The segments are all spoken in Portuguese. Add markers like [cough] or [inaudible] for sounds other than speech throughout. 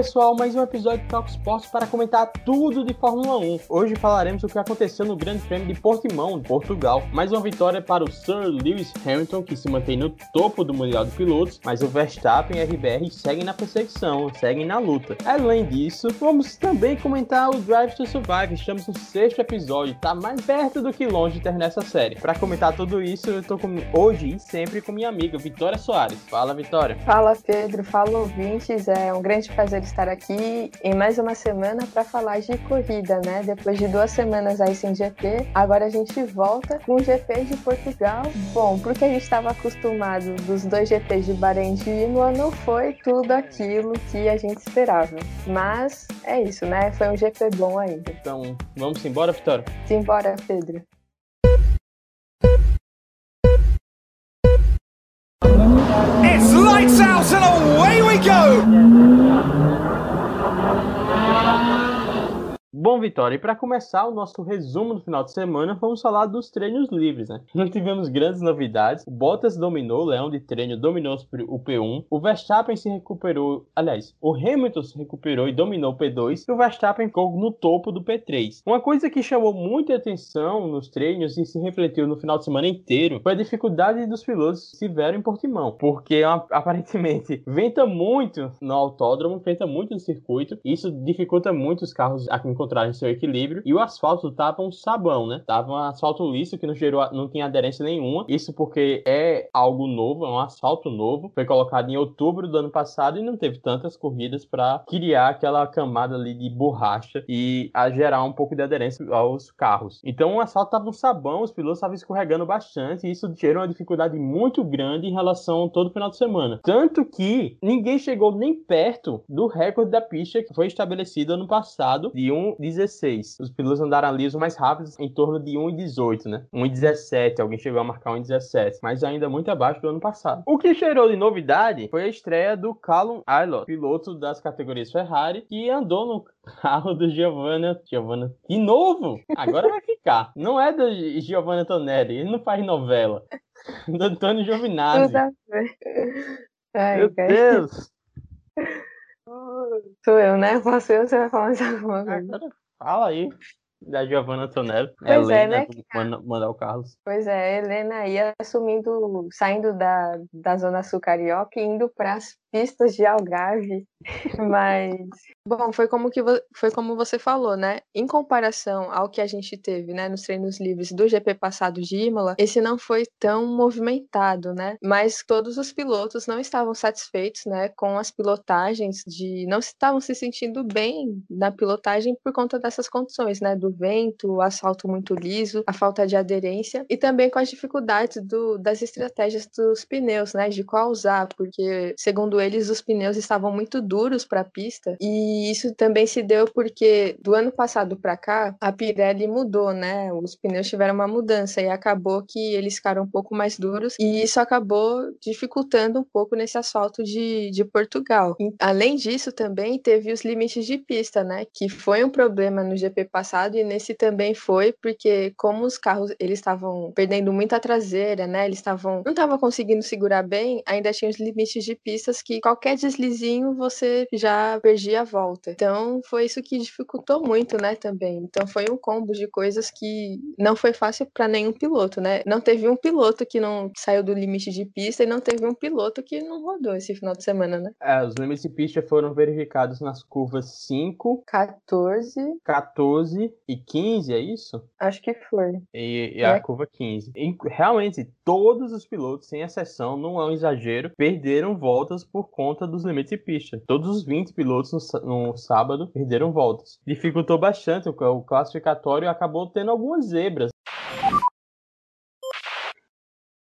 pessoal, mais um episódio de Talk Sports para comentar tudo de Fórmula 1. Hoje falaremos o que aconteceu no Grande Prêmio de Portimão, Portugal. Mais uma vitória para o Sir Lewis Hamilton, que se mantém no topo do Mundial de Pilotos, mas o Verstappen e a RBR seguem na perseguição, seguem na luta. Além disso, vamos também comentar o Drive to Survive. Estamos no sexto episódio, tá mais perto do que longe de terminar essa série. Para comentar tudo isso, eu tô com, hoje e sempre com minha amiga Vitória Soares. Fala, Vitória. Fala, Pedro. Fala, ouvintes. É um grande prazer estar aqui em mais uma semana para falar de corrida, né? Depois de duas semanas aí sem GP, agora a gente volta com o GP de Portugal. Bom, porque a gente estava acostumado dos dois GPs de Bahrein e Imola, não foi tudo aquilo que a gente esperava. Mas é isso, né? Foi um GP bom ainda. Então, vamos embora, Vitória? Simbora, Pedro. It's lights out and away we go! Bom, Vitória, e para começar o nosso resumo do final de semana, vamos falar dos treinos livres, né? [laughs] Não tivemos grandes novidades. O Bottas dominou, o Leão de treino dominou o P1. O Verstappen se recuperou, aliás, o Hamilton se recuperou e dominou o P2. E o Verstappen ficou no topo do P3. Uma coisa que chamou muita atenção nos treinos e se refletiu no final de semana inteiro foi a dificuldade dos pilotos se tiveram em Portimão, porque [laughs] aparentemente venta muito no autódromo, venta muito no circuito. E isso dificulta muito os carros a encontrarem seu equilíbrio. E o asfalto tava um sabão, né? Tava um asfalto liso que não gerou, não tinha aderência nenhuma. Isso porque é algo novo, é um asfalto novo. Foi colocado em outubro do ano passado e não teve tantas corridas para criar aquela camada ali de borracha e a gerar um pouco de aderência aos carros. Então o asfalto tava um sabão, os pilotos estavam escorregando bastante e isso gerou uma dificuldade muito grande em relação a todo final de semana. Tanto que ninguém chegou nem perto do recorde da pista que foi estabelecido ano passado de um 1,16. Os pilotos andaram ali os mais rápidos em torno de 1,18, né? 1,17. Alguém chegou a marcar 1,17. Mas ainda muito abaixo do ano passado. O que cheirou de novidade foi a estreia do Callum Aylott, piloto das categorias Ferrari, que andou no carro do Giovanna. Giovanna. De novo? Agora vai ficar. Não é do Giovanna Tonelli. Ele não faz novela. Do Antônio Giovinazzi. Meu Deus! [laughs] Sou eu, né? Posso eu, você vai falar mais [laughs] alguma coisa? Agora fala aí da Giovanna Tonelli. Pois é, Helena, né, manda, mandar o Carlos. Pois é, Helena ia assumindo, saindo da, da Zona Sul Carioca e indo para as pistas de Algarve, mas bom, foi como que foi como você falou, né? Em comparação ao que a gente teve, né, nos treinos livres do GP passado de Imola, esse não foi tão movimentado, né? Mas todos os pilotos não estavam satisfeitos, né, com as pilotagens de não estavam se sentindo bem na pilotagem por conta dessas condições, né, do vento, o asfalto muito liso, a falta de aderência e também com as dificuldades do, das estratégias dos pneus, né, de qual usar, porque segundo eles, os pneus estavam muito duros para a pista. E isso também se deu porque do ano passado para cá, a Pirelli mudou, né? Os pneus tiveram uma mudança e acabou que eles ficaram um pouco mais duros. E isso acabou dificultando um pouco nesse asfalto de, de Portugal. E, além disso, também teve os limites de pista, né? Que foi um problema no GP passado e nesse também foi, porque como os carros eles estavam perdendo muita traseira, né? Eles estavam não estavam conseguindo segurar bem, ainda tinha os limites de pistas que qualquer deslizinho você já perdia a volta. Então foi isso que dificultou muito, né, também. Então foi um combo de coisas que não foi fácil para nenhum piloto, né? Não teve um piloto que não saiu do limite de pista e não teve um piloto que não rodou esse final de semana, né? É, os limites de pista foram verificados nas curvas 5, 14, 14 e 15, é isso? Acho que foi. E, e a É. curva 15. E, realmente, todos os pilotos, sem exceção, não é um exagero, perderam voltas por conta dos limites de pista. Todos os 20 pilotos no, no sábado perderam voltas. Dificultou bastante o, o classificatório acabou tendo algumas zebras.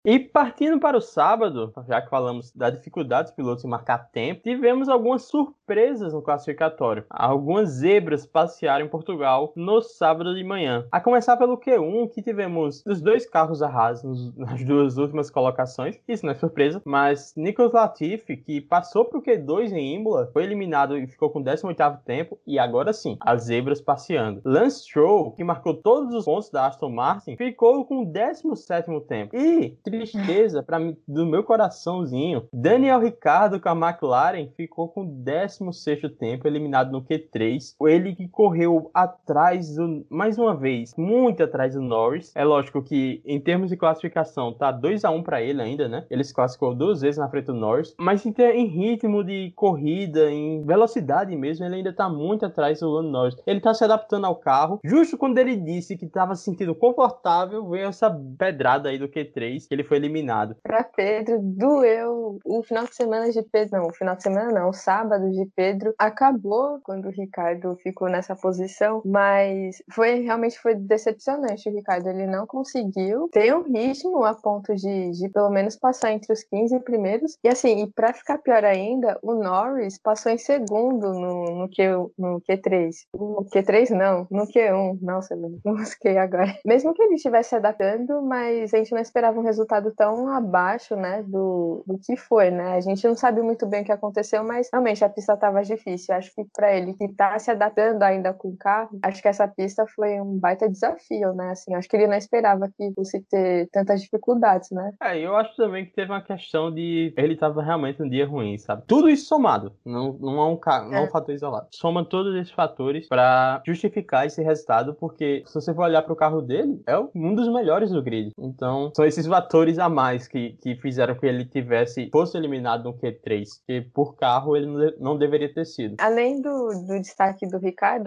E partindo para o sábado, já que falamos da dificuldade dos pilotos em marcar tempo, tivemos algumas surpresas no classificatório. Algumas zebras passearam em Portugal no sábado de manhã. A começar pelo Q1, que tivemos os dois carros a Haas nos- nas duas últimas colocações. Isso não é surpresa, mas Nicolas Latifi, que passou para o Q2 em Imola, foi eliminado e ficou com o 18º tempo. E agora sim, as zebras passeando. Lance Stroll, que marcou todos os pontos da Aston Martin, ficou com o 17º tempo. E tristeza para do meu coraçãozinho, Daniel Ricardo com a McLaren ficou com 16 tempo, eliminado no Q3. Ele que correu atrás, do, mais uma vez, muito atrás do Norris. É lógico que, em termos de classificação, tá 2 a 1 para ele ainda, né? Ele se classificou duas vezes na frente do Norris. Mas em, ter, em ritmo de corrida, em velocidade mesmo, ele ainda tá muito atrás do Lando Norris. Ele tá se adaptando ao carro. Justo quando ele disse que tava se sentindo confortável, veio essa pedrada aí do Q3, que ele foi eliminado. Pra Pedro, doeu o final de semana de Pedro. Não, o final de semana não, o sábado de Pedro acabou quando o Ricardo ficou nessa posição, mas foi realmente foi decepcionante. O Ricardo ele não conseguiu ter um ritmo a ponto de, de pelo menos passar entre os 15 primeiros. E assim, e para ficar pior ainda, o Norris passou em segundo no, no, Q, no Q3. No Q3 não, no Q1. Nossa, não busquei agora. [laughs] Mesmo que ele estivesse se adaptando, mas a gente não esperava um resultado tão abaixo, né, do, do que foi, né? A gente não sabe muito bem o que aconteceu, mas realmente a pista estava difícil. Acho que para ele que tá se adaptando ainda com o carro, acho que essa pista foi um baita desafio, né? Assim, acho que ele não esperava que fosse ter tantas dificuldades, né? É, eu acho também que teve uma questão de ele estava realmente um dia ruim, sabe? Tudo isso somado, não, não é um, não é um é. fator isolado. Soma todos esses fatores para justificar esse resultado, porque se você for olhar para o carro dele, é um dos melhores do grid. Então, são esses fatores a mais que, que fizeram que ele tivesse fosse eliminado no Q3, que por carro ele não deveria ter sido. Além do, do destaque do Ricardo,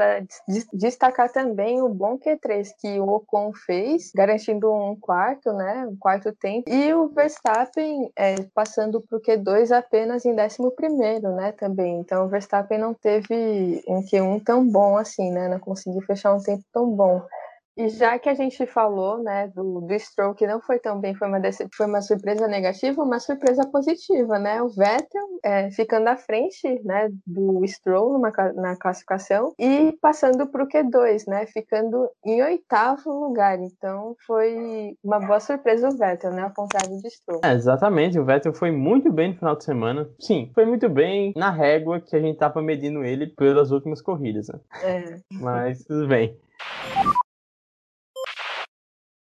destacar também o bom Q3 que o Ocon fez, garantindo um quarto, né, um quarto tempo, e o Verstappen é, passando para o Q2 apenas em 11 primeiro, né, também. Então o Verstappen não teve um Q1 tão bom assim, né, não conseguiu fechar um tempo tão bom. E já que a gente falou, né, do, do Stroll que não foi tão bem, foi uma, foi uma surpresa negativa, uma surpresa positiva, né? O Vettel é, ficando à frente, né, do Stroll numa, na classificação e passando para o Q2, né, ficando em oitavo lugar. Então foi uma boa surpresa o Vettel, né, ao contrário do Stroll. É, exatamente, o Vettel foi muito bem no final de semana. Sim, foi muito bem na régua que a gente estava medindo ele pelas últimas corridas, né? É. Mas tudo bem.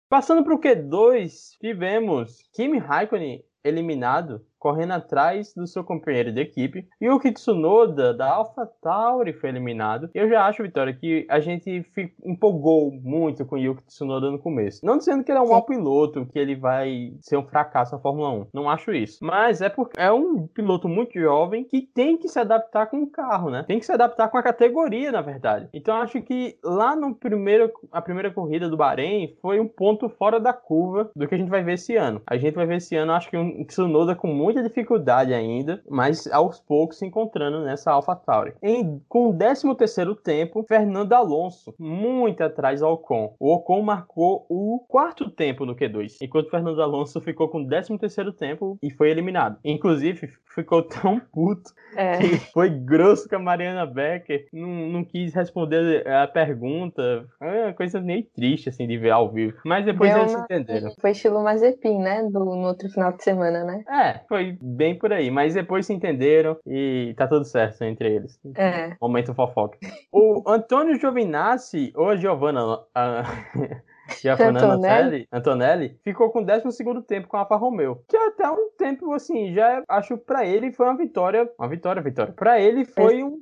Passando para o Q2, tivemos Kimi Raikkonen eliminado correndo atrás do seu companheiro de equipe. E o Kitsunoda da AlphaTauri foi eliminado. Eu já acho, Vitória, que a gente empolgou muito com o Yuki Tsunoda no começo. Não dizendo que ele é um mau piloto, que ele vai ser um fracasso na Fórmula 1. Não acho isso. Mas é porque é um piloto muito jovem que tem que se adaptar com o carro, né? Tem que se adaptar com a categoria, na verdade. Então acho que lá no primeiro, a primeira corrida do Bahrein foi um ponto fora da curva do que a gente vai ver esse ano. A gente vai ver esse ano, acho que um Tsunoda com muito muita dificuldade ainda, mas aos poucos se encontrando nessa AlphaTauri. Em, com o 13 terceiro tempo, Fernando Alonso, muito atrás do Ocon. O Ocon marcou o quarto tempo no Q2, enquanto Fernando Alonso ficou com o 13 terceiro tempo e foi eliminado. Inclusive, ficou tão puto é. que foi grosso com a Mariana Becker, não, não quis responder a pergunta. Foi uma coisa meio triste, assim, de ver ao vivo. Mas depois Deu eles uma... entenderam. Foi estilo Mazepin, né? Do, no outro final de semana, né? É, foi foi bem por aí. Mas depois se entenderam e tá tudo certo entre eles. É. Momento fofoca. O Antônio Giovinazzi, ou a Giovanna. A... [laughs] Giovanna Antonelli. Antonelli ficou com o 12 tempo com a Alfa Romeo. Que até um tempo, assim, já acho para ele foi uma vitória. Uma vitória, vitória. Para ele foi um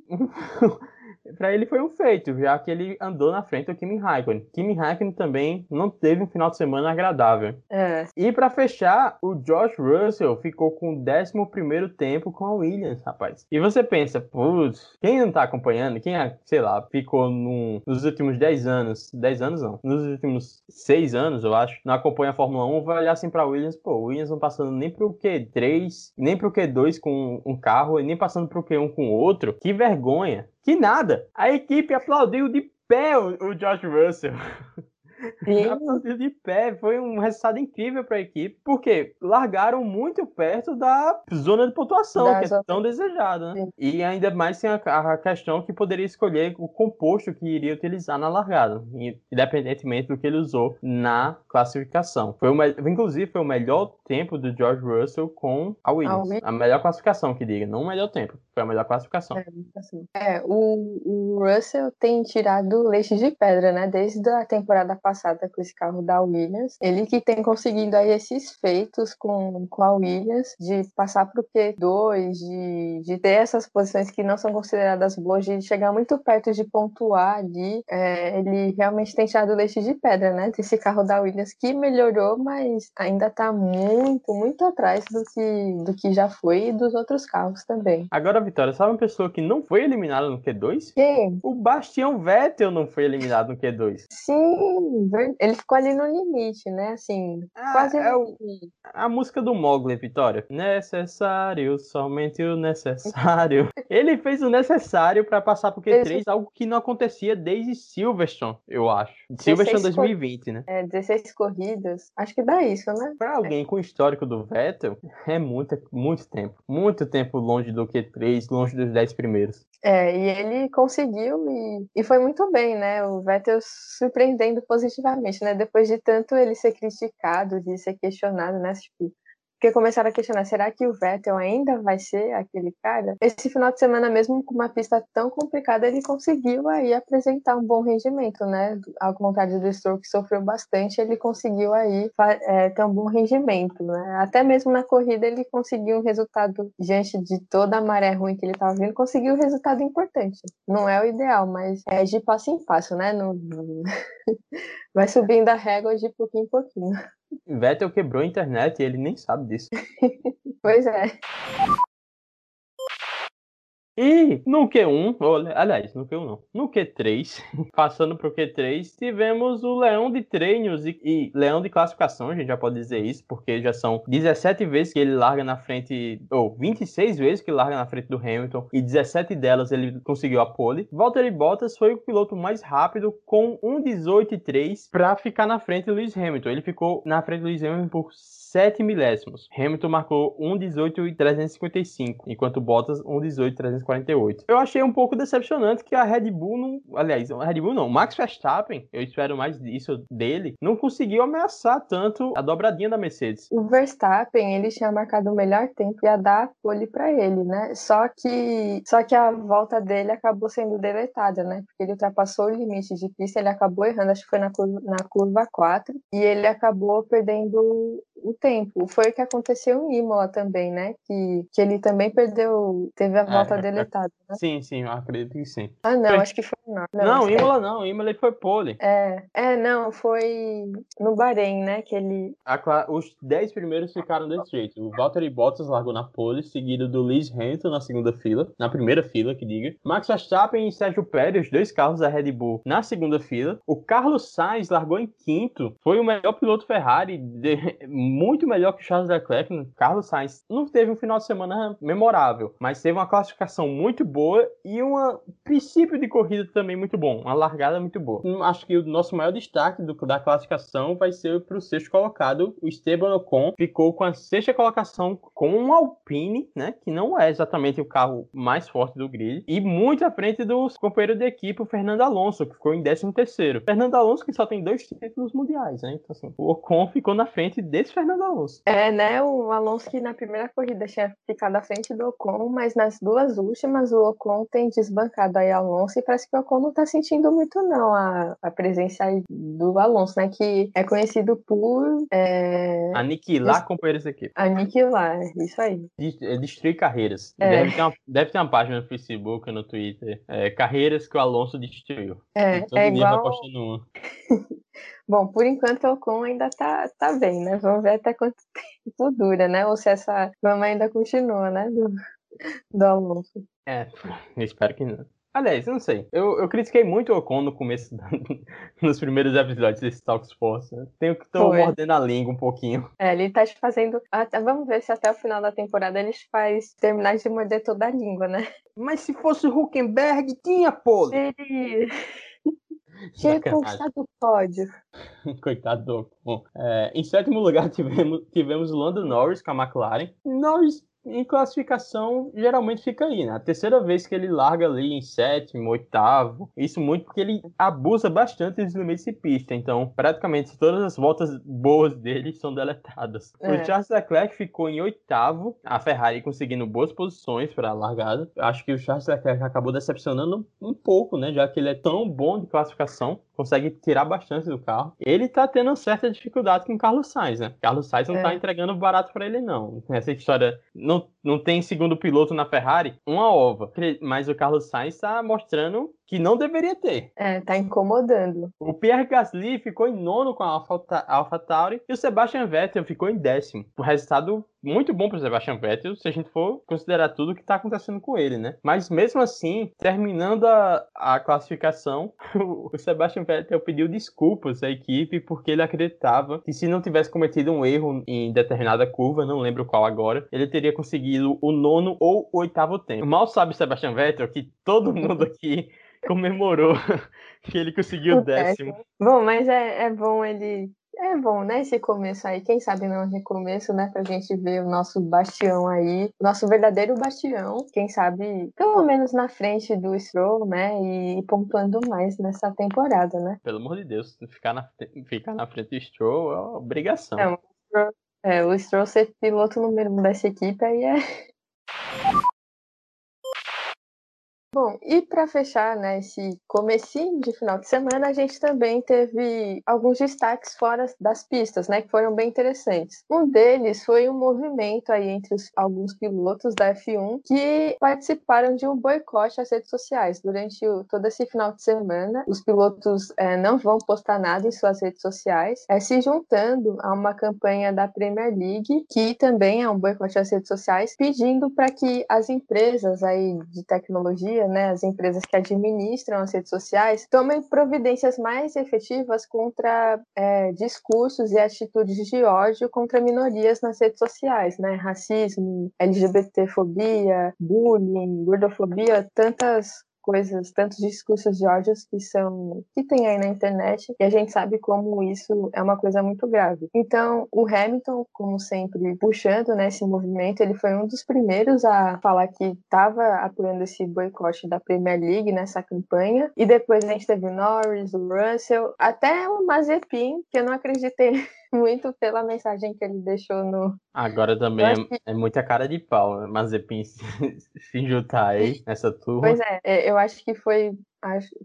para ele foi um feito, já que ele andou na frente do Kimi Raikkonen. Kimi Raikkonen também não teve um final de semana agradável. É. E para fechar, o Josh Russell ficou com o 11 tempo com a Williams, rapaz. E você pensa, putz, quem não tá acompanhando, quem, sei lá, ficou no, nos últimos 10 anos, 10 anos não, nos últimos 6 anos, eu acho, não acompanha a Fórmula 1, vai olhar assim pra Williams, pô, Williams não passando nem pro Q3, nem pro Q2 com um carro, e nem passando pro Q1 com outro. Que vergonha. Que nada. A equipe aplaudiu de pé o, o Josh Russell. [laughs] De pé, foi um resultado incrível para a equipe, porque largaram muito perto da zona de pontuação, da que é tão desejada. Né? E ainda mais tem a, a, questão que poderia escolher o composto que iria utilizar na largada, independentemente do que ele usou na classificação. Foi uma, inclusive, foi o melhor tempo do George Russell com a Williams. A, a melhor classificação que diga, não o melhor tempo. Foi a melhor classificação. É, assim, é o, o Russell tem tirado leite de pedra, né? Desde a temporada passada com esse carro da Williams. Ele que tem conseguido aí esses feitos com, com a Williams de passar para o Q2, de, de ter essas posições que não são consideradas boas, de chegar muito perto de pontuar ali. É, ele realmente tem tirado leite de pedra, né? Desse carro da Williams que melhorou, mas ainda está muito, muito atrás do que, do que já foi e dos outros carros também. Agora, Vitória, sabe uma pessoa que não foi eliminada no Q2? Quem? O Bastião Vettel não foi eliminado no Q2. Sim, ele ficou ali no limite, né? Assim, ah, quase é o, a música do Mogli, Vitória. Necessário, somente o necessário. [laughs] ele fez o necessário para passar pro Q3, Esse... algo que não acontecia desde Silverstone, eu acho. Silverstone 2020, cor... né? É, 16 corridas. Acho que dá isso, né? Pra alguém com o histórico do Vettel, é muito, muito tempo. Muito tempo longe do Q3, longe dos 10 primeiros. É, e ele conseguiu e, e foi muito bem, né? O Vettel surpreendendo positivamente, né? Depois de tanto ele ser criticado, de ser questionado, né? Tipo, porque começaram a questionar, será que o Vettel ainda vai ser aquele cara? Esse final de semana, mesmo com uma pista tão complicada, ele conseguiu aí apresentar um bom rendimento, né? Ao contrário do Stroll, que sofreu bastante, ele conseguiu aí é, ter um bom rendimento, né? Até mesmo na corrida ele conseguiu um resultado, diante de toda a maré ruim que ele estava vindo, conseguiu um resultado importante. Não é o ideal, mas é de passo em passo, né? No... [laughs] vai subindo a régua de pouquinho em pouquinho. Vettel quebrou a internet e ele nem sabe disso. [laughs] pois é. E no Q1, aliás, no Q1 não, no Q3, [laughs] passando pro Q3, tivemos o Leão de Treinos e, e, Leão de Classificação, a gente já pode dizer isso, porque já são 17 vezes que ele larga na frente, ou 26 vezes que ele larga na frente do Hamilton, e 17 delas ele conseguiu a pole. Valtteri Bottas foi o piloto mais rápido com 1.18.3 para ficar na frente do Lewis Hamilton. Ele ficou na frente do Lewis Hamilton por 7 milésimos. Hamilton marcou 1.18.355, enquanto Bottas 1.18.355. 48. Eu achei um pouco decepcionante que a Red Bull não. Aliás, a Red Bull não. Max Verstappen, eu espero mais disso dele, não conseguiu ameaçar tanto a dobradinha da Mercedes. O Verstappen, ele tinha marcado o melhor tempo e ia dar pole para ele, né? Só que, só que a volta dele acabou sendo deletada, né? Porque ele ultrapassou o limite de pista, ele acabou errando, acho que foi na curva, na curva 4, e ele acabou perdendo o tempo. Foi o que aconteceu em Imola também, né? Que, que ele também perdeu, teve a é, volta é, deletada, né? Sim, sim, eu acredito que sim. Ah, não, foi... acho que foi não. Não, não Imola não, Imola foi pole. É, é, não, foi no Bahrein, né? Que ele. A, os 10 primeiros ficaram desse jeito. O Valtteri Bottas largou na pole, seguido do Lewis Hamilton na segunda fila, na primeira fila, que diga. Max Verstappen e Sérgio Pérez, os dois carros da Red Bull, na segunda fila. O Carlos Sainz largou em quinto, foi o melhor piloto Ferrari, de... muito melhor que Charles Leclerc. Carlos Sainz não teve um final de semana memorável, mas teve uma classificação muito boa e um princípio de corrida também muito bom, uma largada muito boa. Hum, acho que o nosso maior destaque do, da classificação vai ser para o sexto colocado, o Esteban Ocon, ficou com a sexta colocação com um Alpine, né, que não é exatamente o carro mais forte do grid, e muito à frente dos companheiros de equipe, o Fernando Alonso, que ficou em décimo terceiro. Fernando Alonso que só tem dois títulos mundiais, né, então assim, o Ocon ficou na frente desse Fernando Alonso. É, né, o Alonso que na primeira corrida tinha ficado à frente do Ocon, mas nas duas últimas o Ocon tem desbancado aí Alonso e parece que o Ocon não tá sentindo muito não a, a presença do Alonso, né? Que é conhecido por... É... Aniquilar Des... companheiros da equipe. Aniquilar, isso aí. É destruir carreiras. É. Deve, ter uma, deve ter uma página no Facebook, no Twitter. É, carreiras que o Alonso destruiu. É, é igual... [laughs] Bom, por enquanto o Ocon ainda tá, tá bem, né? Vamos ver até quanto [laughs] tempo dura, né? Ou se essa fama ainda continua, né? Do, do Alonso. É, espero que não. Aliás, não sei. Eu, eu critiquei muito o Ocon no começo, [laughs] nos primeiros episódios desse Talk Sports. Né? Tenho que estar mordendo a língua um pouquinho. É, ele tá te fazendo. Até, vamos ver se até o final da temporada ele faz terminar de morder toda a língua, né? Mas se fosse o Huckenberg, tinha pole. Seria. Tinha conquistado o pódio. [laughs] Coitado do Ocon. É, em sétimo lugar [laughs] tivemos, tivemos o Lando Norris com a McLaren. Norris em classificação geralmente fica aí, né? A terceira vez que ele larga ali em sétimo, oitavo. Isso muito porque ele abusa bastante dos limites de pista. Então, praticamente todas as voltas boas dele são deletadas. É. O Charles Leclerc ficou em oitavo, a Ferrari conseguindo boas posições para a largada. Acho que o Charles Leclerc acabou decepcionando um pouco, né? Já que ele é tão bom de classificação consegue tirar bastante do carro. Ele tá tendo certa dificuldade com o Carlos Sainz, né? Carlos Sainz não é. tá entregando barato para ele, não. Essa história não, não tem segundo piloto na Ferrari, uma ova. Mas o Carlos Sainz tá mostrando que não deveria ter. É, tá incomodando. O Pierre Gasly ficou em nono com a Alpha, Alpha Tauri e o Sebastian Vettel ficou em décimo. O resultado muito bom para o Sebastian Vettel, se a gente for considerar tudo o que está acontecendo com ele, né? Mas mesmo assim, terminando a, a classificação, [laughs] o Sebastian Vettel pediu desculpas à equipe porque ele acreditava que se não tivesse cometido um erro em determinada curva, não lembro qual agora, ele teria conseguido o nono ou o oitavo tempo. Mal sabe o Sebastian Vettel que todo [laughs] mundo aqui comemorou [laughs] que ele conseguiu o décimo. Bom, mas é, é bom ele é bom, né? Esse começo aí, quem sabe não recomeço, né? Pra gente ver o nosso bastião aí, nosso verdadeiro bastião, quem sabe, pelo menos na frente do Stroll, né? E pontuando mais nessa temporada, né? Pelo amor de Deus, ficar na, ficar na frente do Stroll é uma obrigação. É, o Stroll, é, o Stroll ser piloto número um dessa equipe aí é. [laughs] Bom, e para fechar né, esse comecinho de final de semana, a gente também teve alguns destaques fora das pistas, né, que foram bem interessantes. Um deles foi um movimento aí entre os, alguns pilotos da F1 que participaram de um boicote às redes sociais. Durante o, todo esse final de semana, os pilotos é, não vão postar nada em suas redes sociais, é, se juntando a uma campanha da Premier League, que também é um boicote às redes sociais, pedindo para que as empresas aí de tecnologia né, as empresas que administram as redes sociais, tomem providências mais efetivas contra é, discursos e atitudes de ódio contra minorias nas redes sociais, né, racismo, LGBTfobia, bullying, gordofobia, tantas coisas, tantos discursos de ódios que são que tem aí na internet e a gente sabe como isso é uma coisa muito grave. Então, o Hamilton, como sempre, puxando nesse né, movimento, ele foi um dos primeiros a falar que estava apoiando esse boicote da Premier League nessa campanha e depois a gente teve o Norris, o Russell, até o Mazepin, que eu não acreditei muito pela mensagem que ele deixou no. Agora também é, é, muita cara de pau, né? Mazepin [laughs] se, se juntar aí [laughs] nessa turma. Pois é, é eu acho que foi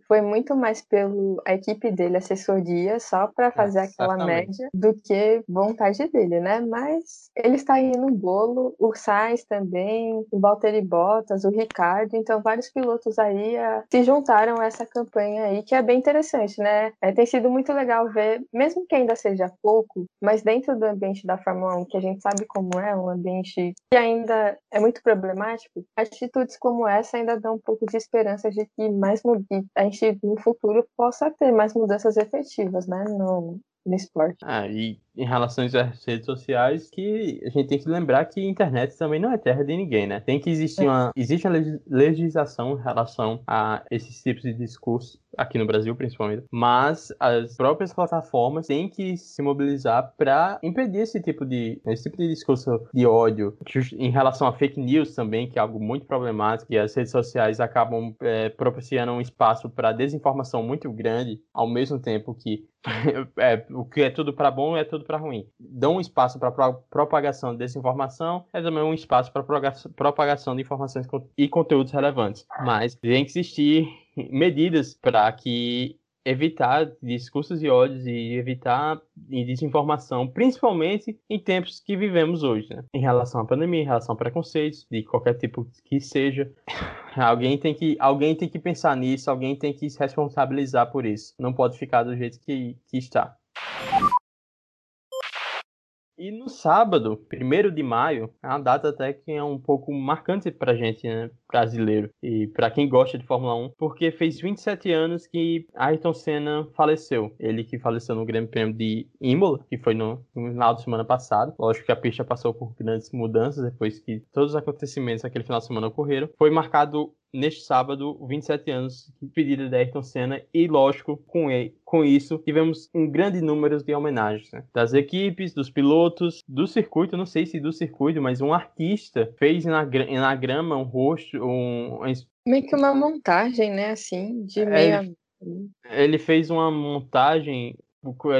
foi muito mais pelo a equipe dele, assessoria, só para fazer é, aquela média, do que vontade dele, né? Mas ele está aí no bolo, o Sainz também, o Valtteri Bottas, o Ricardo, então vários pilotos aí a, ah, se juntaram a essa campanha aí, que é bem interessante, né? É, tem sido muito legal ver, mesmo que ainda seja pouco, mas dentro do ambiente da Fórmula 1, que a gente sabe como é, um ambiente que ainda é muito problemático, atitudes como essa ainda dão um pouco de esperança de que mais que a gente no futuro possa ter mais mudanças efetivas, né, no, no esporte. Ah, e em relação às redes sociais, que a gente tem que lembrar que a internet também não é terra de ninguém, né? Tem que existir é. uma, existe uma legislação em relação a esses tipos de discurso, aqui no Brasil principalmente, mas as próprias plataformas têm que se mobilizar para impedir esse tipo de esse tipo de discurso de ódio em relação a fake news também, que é algo muito problemático, e as redes sociais acabam é, propiciando um espaço para desinformação muito grande, ao mesmo tempo que [laughs] é, o que é tudo para bom é tudo para ruim. Dão um espaço para propagação de desinformação, é também um espaço para propagação de informações e conteúdos relevantes. Mas tem que existir medidas para que evitar discursos de ódio e evitar desinformação, principalmente em tempos que vivemos hoje, né? Em relação à pandemia, em relação a preconceitos, de qualquer tipo que seja. [laughs] Alguém tem que, alguém tem que pensar nisso, alguém tem que se responsabilizar por isso. Não pode ficar do jeito que, que está. E no sábado, 1 de maio, é uma data até que é um pouco marcante pra gente, né? Brasileiro e para quem gosta de Fórmula 1, porque fez 27 anos que Ayrton Senna faleceu. Ele que faleceu no Grande Prêmio de Imola, que foi no, final de semana passado. Lógico que a pista passou por grandes mudanças depois que todos os acontecimentos daquele final de semana ocorreram. Foi marcado neste sábado 27 anos de pedida de Ayrton Senna e, lógico, com, ele, com isso tivemos um grande número de homenagens né? das equipes, dos pilotos, do circuito, não sei se do circuito, mas um artista fez na, na grama um rosto, um, meio que uma montagem, né, assim, de meio ele, ele fez uma montagem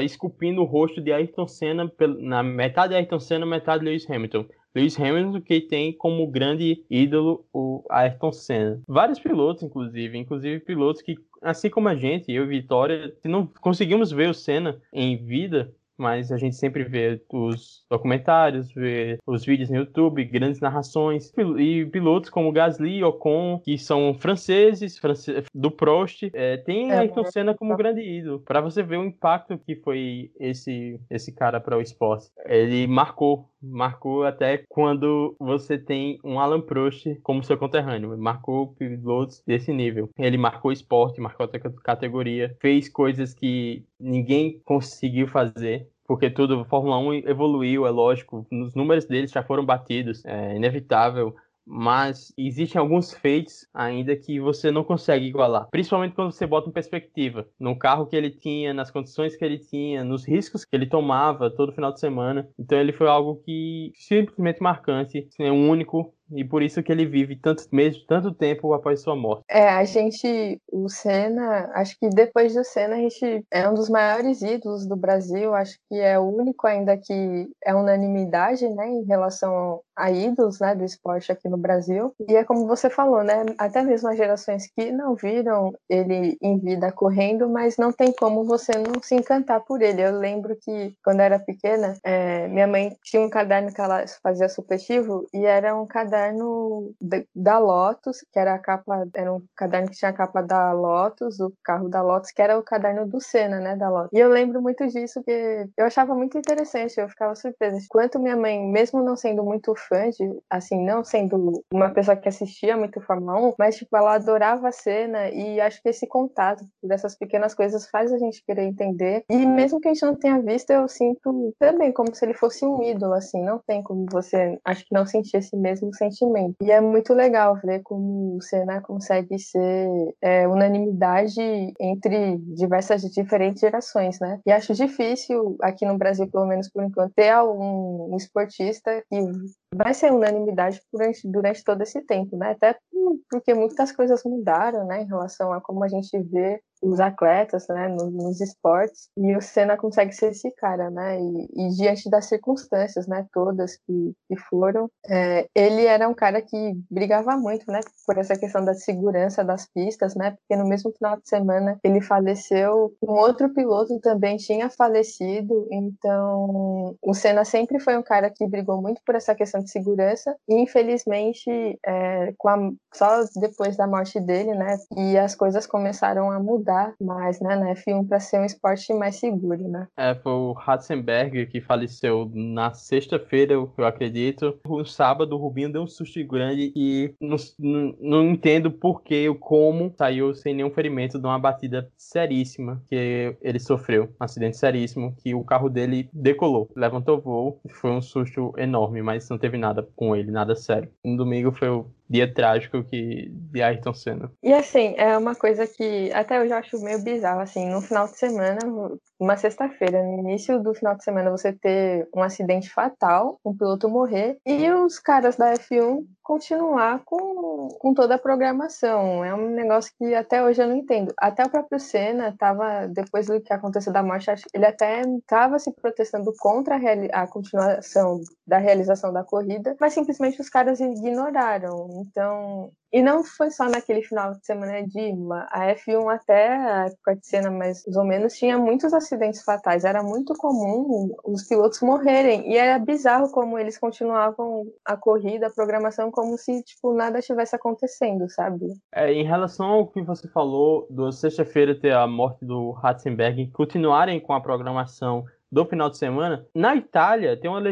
esculpindo o rosto de Ayrton Senna na metade Ayrton Senna, metade Lewis Hamilton. Lewis Hamilton que tem como grande ídolo o Ayrton Senna. Vários pilotos, inclusive, inclusive pilotos que, assim como a gente, eu e Vitória, se não conseguimos ver o Senna em vida, mas a gente sempre vê os documentários, vê os vídeos no YouTube, grandes narrações, e pilotos como Gasly, Ocon, que são franceses, france... do Prost, é, tem é, Ayrton Senna como grande ídolo, para você ver o impacto que foi esse, esse cara para o esporte. Ele marcou marcou até quando você tem um Alan Prost como seu conterrâneo. Marcou pilotos desse nível. Ele marcou esporte, marcou a categoria, fez coisas que ninguém conseguiu fazer porque tudo, Fórmula 1 evoluiu, é lógico, os números deles já foram batidos, é inevitável, mas existem alguns feitos ainda que você não consegue igualar, principalmente quando você bota em perspectiva, no carro que ele tinha, nas condições que ele tinha, nos riscos que ele tomava todo final de semana. Então ele foi algo que simplesmente marcante, é único e por isso que ele vive tanto mesmo tanto tempo após sua morte. É, a gente, o Senna, acho que depois do Senna a gente é um dos maiores ídolos do Brasil, acho que é o único ainda que é unanimidade, né, em relação a ídolos, né, do esporte aqui no Brasil. E é como você falou, né, até mesmo as gerações que não viram ele em vida correndo, mas não tem como você não se encantar por ele. Eu lembro que quando eu era pequena, é, minha mãe tinha um caderno que ela fazia supletivo e era um caderno caderno da Lotus, que era a capa, era um caderno que tinha a capa da Lotus, o carro da Lotus, que era o caderno do Senna, né, da Lotus. E eu lembro muito disso, porque eu achava muito interessante, eu ficava surpresa. Quanto minha mãe, mesmo não sendo muito fã de, assim, não sendo uma pessoa que assistia muito Fórmula 1, mas, tipo, ela adorava a cena e acho que esse contato dessas pequenas coisas faz a gente querer entender. E mesmo que a gente não tenha visto, eu sinto também como se ele fosse um ídolo, assim, não tem como você, acho que não sentir esse mesmo sentimento sentimento. E é muito legal ver como o Senna consegue ser é, unanimidade entre diversas diferentes gerações, né? E acho difícil aqui no Brasil, pelo menos por enquanto, ter algum esportista que vai ser unanimidade durante, durante todo esse tempo, né? Até porque muitas coisas mudaram, né, em relação a como a gente vê os atletas, né, nos, nos, esportes, e o Senna consegue ser esse cara, né, e, e diante das circunstâncias, né, todas que, que foram, é, ele era um cara que brigava muito, né, por essa questão da segurança das pistas, né, porque no mesmo final de semana ele faleceu, um outro piloto também tinha falecido, então o Senna sempre foi um cara que brigou muito por essa questão de segurança, e infelizmente, é, a, só depois da morte dele, né, e as coisas começaram a mudar, mais né, na F1 para ser um esporte mais seguro, né? É, foi o Ratzenberger que faleceu na sexta-feira, eu acredito. No sábado, o Rubinho deu um susto grande e não, não, não entendo por que ou como saiu sem nenhum ferimento de uma batida seríssima que ele sofreu. Um acidente seríssimo que o carro dele decolou, levantou voo. Foi um susto enorme, mas não teve nada com ele, nada sério. No domingo foi o dia trágico que de Ayrton Senna. E assim, é uma coisa que até eu já acho meio bizarro, assim, no final de semana, uma sexta-feira, no início do final de semana, você ter um acidente fatal, um piloto morrer, e os caras da F1 continuar com, com toda a programação. É um negócio que até hoje eu não entendo. Até o próprio Senna estava, depois do que aconteceu da morte, ele até estava se protestando contra a, a continuação da realização da corrida, mas simplesmente os caras ignoraram. Então, e não foi só naquele final de semana de Imola. A F1 até a época de cena mais ou menos tinha muitos acidentes fatais. Era muito comum os pilotos morrerem e era bizarro como eles continuavam a corrida, a programação como se tipo nada estivesse acontecendo, sabe? É, em relação ao que você falou do sexta-feira ter a morte do Ratzenberg, continuarem com a programação do final de semana, na Itália tem uma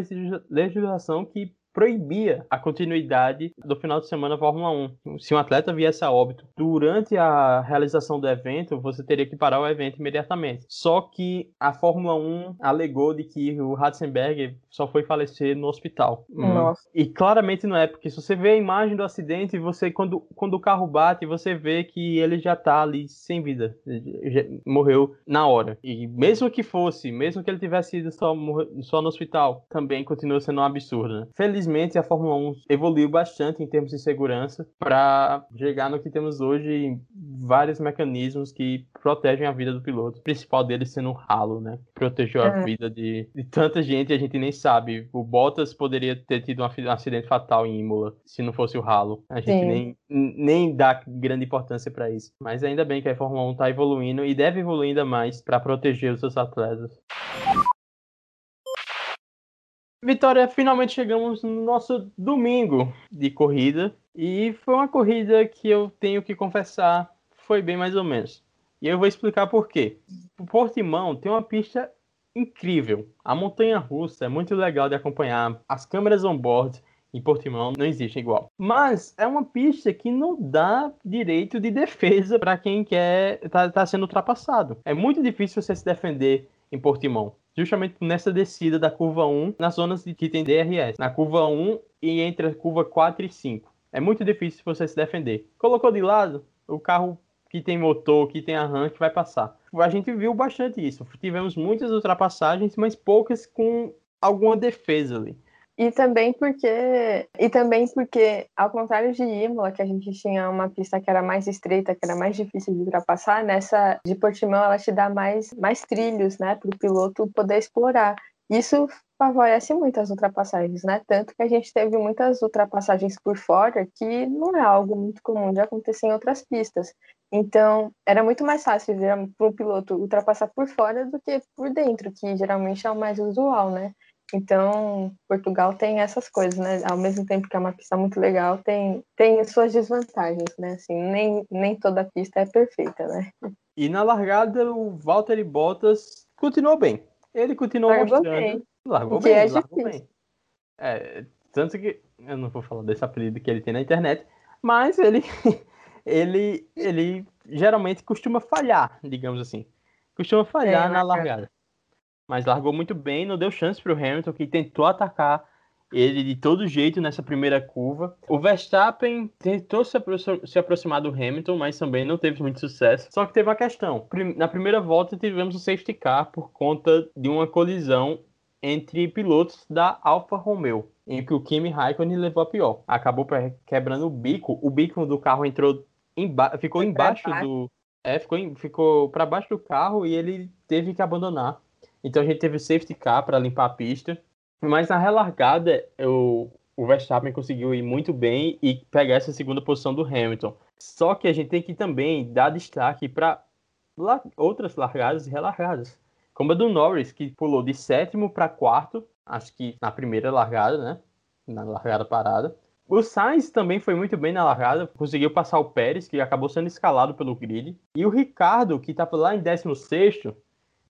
legislação que proibia a continuidade do final de semana Fórmula 1. Se um atleta viesse a óbito durante a realização do evento, você teria que parar o evento imediatamente. Só que a Fórmula 1 alegou de que o Ratzenberger só foi falecer no hospital. Nossa. E claramente não é, porque se você vê a imagem do acidente, você quando, quando o carro bate, você vê que ele já tá ali sem vida. Já morreu na hora. E mesmo que fosse, mesmo que ele tivesse ido só, só no hospital, também continua sendo um absurdo. Né? Felizmente a Fórmula 1 evoluiu bastante em termos de segurança para chegar no que temos hoje vários mecanismos que protegem a vida do piloto. O principal deles sendo o ralo, né? Protegeu a É. vida de, de tanta gente e a gente nem sabe. O Bottas poderia ter tido um um acidente fatal em Imola se não fosse o ralo. A gente Sim. nem, nem dá grande importância para isso. Mas ainda bem que a Fórmula 1 tá evoluindo e deve evoluir ainda mais para proteger os seus atletas. Vitória, finalmente chegamos no nosso domingo de corrida. E foi uma corrida que eu tenho que confessar, foi bem mais ou menos. E eu vou explicar por quê. O Portimão tem uma pista incrível. A montanha russa é muito legal de acompanhar. As câmeras on-board em Portimão não existem igual. Mas é uma pista que não dá direito de defesa para quem quer tá, tá sendo ultrapassado. É muito difícil você se defender em Portimão. Justamente nessa descida da curva 1, nas zonas que tem DRS. Na curva 1 e entre a curva 4 e 5. É muito difícil você se defender. Colocou de lado, o carro que tem motor, que tem arranque, vai passar. A gente viu bastante isso. Tivemos muitas ultrapassagens, mas poucas com alguma defesa ali. E também porque e também porque ao contrário de Imola, que a gente tinha uma pista que era mais estreita, que era mais difícil de ultrapassar, nessa de Portimão ela te dá mais mais trilhos, né, para o piloto poder explorar. Isso favorece muito as ultrapassagens, né? Tanto que a gente teve muitas ultrapassagens por fora, que não é algo muito comum de acontecer em outras pistas. Então, era muito mais fácil para o piloto ultrapassar por fora do que por dentro, que geralmente é o mais usual, né? Então, Portugal tem essas coisas, né? Ao mesmo tempo que é uma pista muito legal, tem, tem suas desvantagens, né? Assim, nem, nem toda pista é perfeita, né? E na largada, o Valtteri Bottas continuou bem. Ele continuou Largou mostrando. bem. Largou bem, é largou difícil. bem. É, tanto que eu não vou falar desse apelido que ele tem na internet, mas ele [laughs] ele ele geralmente costuma falhar, digamos assim. Costuma falhar É, na largada. Mas largou muito bem, não deu chance para o Hamilton que tentou atacar ele de todo jeito nessa primeira curva. O Verstappen tentou se, apro- se aproximar do Hamilton, mas também não teve muito sucesso. Só que teve uma questão. Na primeira volta tivemos o safety car por conta de uma colisão entre pilotos da Alfa Romeo, em que o Kimi Raikkonen levou a pior. Acabou quebrando o bico. O bico do carro entrou emba ficou embaixo baixo. do é, ficou ficou para baixo do carro e ele teve que abandonar. Então a gente teve o safety car para limpar a pista. Mas na relargada, eu, o Verstappen conseguiu ir muito bem e pegar essa segunda posição do Hamilton. Só que a gente tem que também dar destaque para outras largadas e relargadas. Como a do Norris, que pulou de sétimo para quarto, acho que na primeira largada, né? Na largada parada. O Sainz também foi muito bem na largada, conseguiu passar o Pérez, que acabou sendo escalado pelo grid. E o Ricardo, que estava lá em 16º,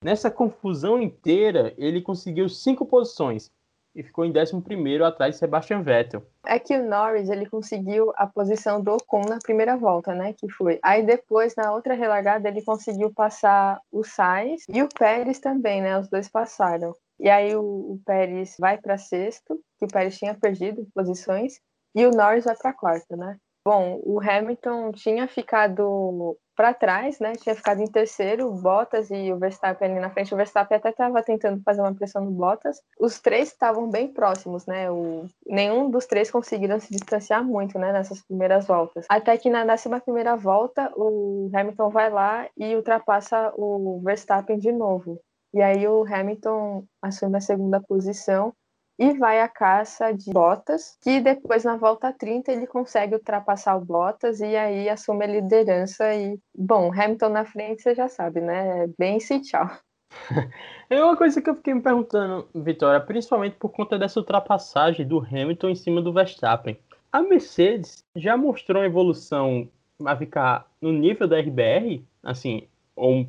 nessa confusão inteira, ele conseguiu cinco posições e ficou em 11º atrás de Sebastian Vettel. É que o Norris ele conseguiu a posição do Ocon na primeira volta, né? Que foi. Aí depois, na outra relargada, ele conseguiu passar o Sainz e o Pérez também, né? Os dois passaram. E aí o, o Pérez vai para sexto, que o Pérez tinha perdido posições, e o Norris vai para quarto, né? Bom, o Hamilton tinha ficado para trás, né? Tinha ficado em terceiro, Bottas e o Verstappen ali na frente. O Verstappen até estava tentando fazer uma pressão no Bottas. Os três estavam bem próximos, né? O... Nenhum dos três conseguiram se distanciar muito, né? Nessas primeiras voltas. Até que na décima primeira volta, o Hamilton vai lá e ultrapassa o Verstappen de novo. E aí o Hamilton assume a segunda posição e vai à caça de Bottas, que depois na volta 30 ele consegue ultrapassar o Bottas e aí assume a liderança e, bom, Hamilton na frente você já sabe, né? Bem se tchau. [laughs] É uma coisa que eu fiquei me perguntando, Vitória, principalmente por conta dessa ultrapassagem do Hamilton em cima do Verstappen. A Mercedes já mostrou uma evolução a ficar no nível da RBR, assim, ou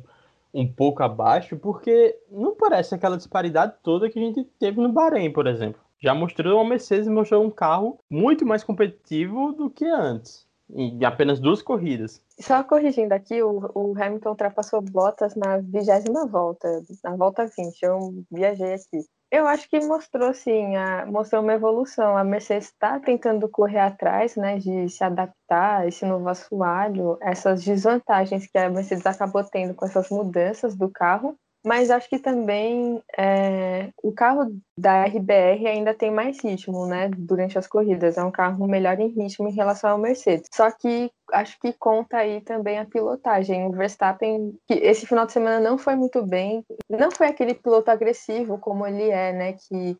um, pouco abaixo, porque não parece aquela disparidade toda que a gente teve no Bahrein, por exemplo. já mostrou a Mercedes mostrou um carro muito mais competitivo do que antes, em apenas duas corridas. Só corrigindo aqui, o, o Hamilton ultrapassou Bottas na vigésima volta, na volta 20. Eu viajei aqui. Eu acho que mostrou, sim, a, mostrou uma evolução. A Mercedes está tentando correr atrás, né, de se adaptar a esse novo assoalho, essas desvantagens que a Mercedes acabou tendo com essas mudanças do carro mas acho que também é, o carro da RBR ainda tem mais ritmo, né? Durante as corridas. É um carro melhor em ritmo em relação ao Mercedes. Só que acho que conta aí também a pilotagem. O Verstappen, que esse final de semana não foi muito bem, não foi aquele piloto agressivo como ele é, né? Que,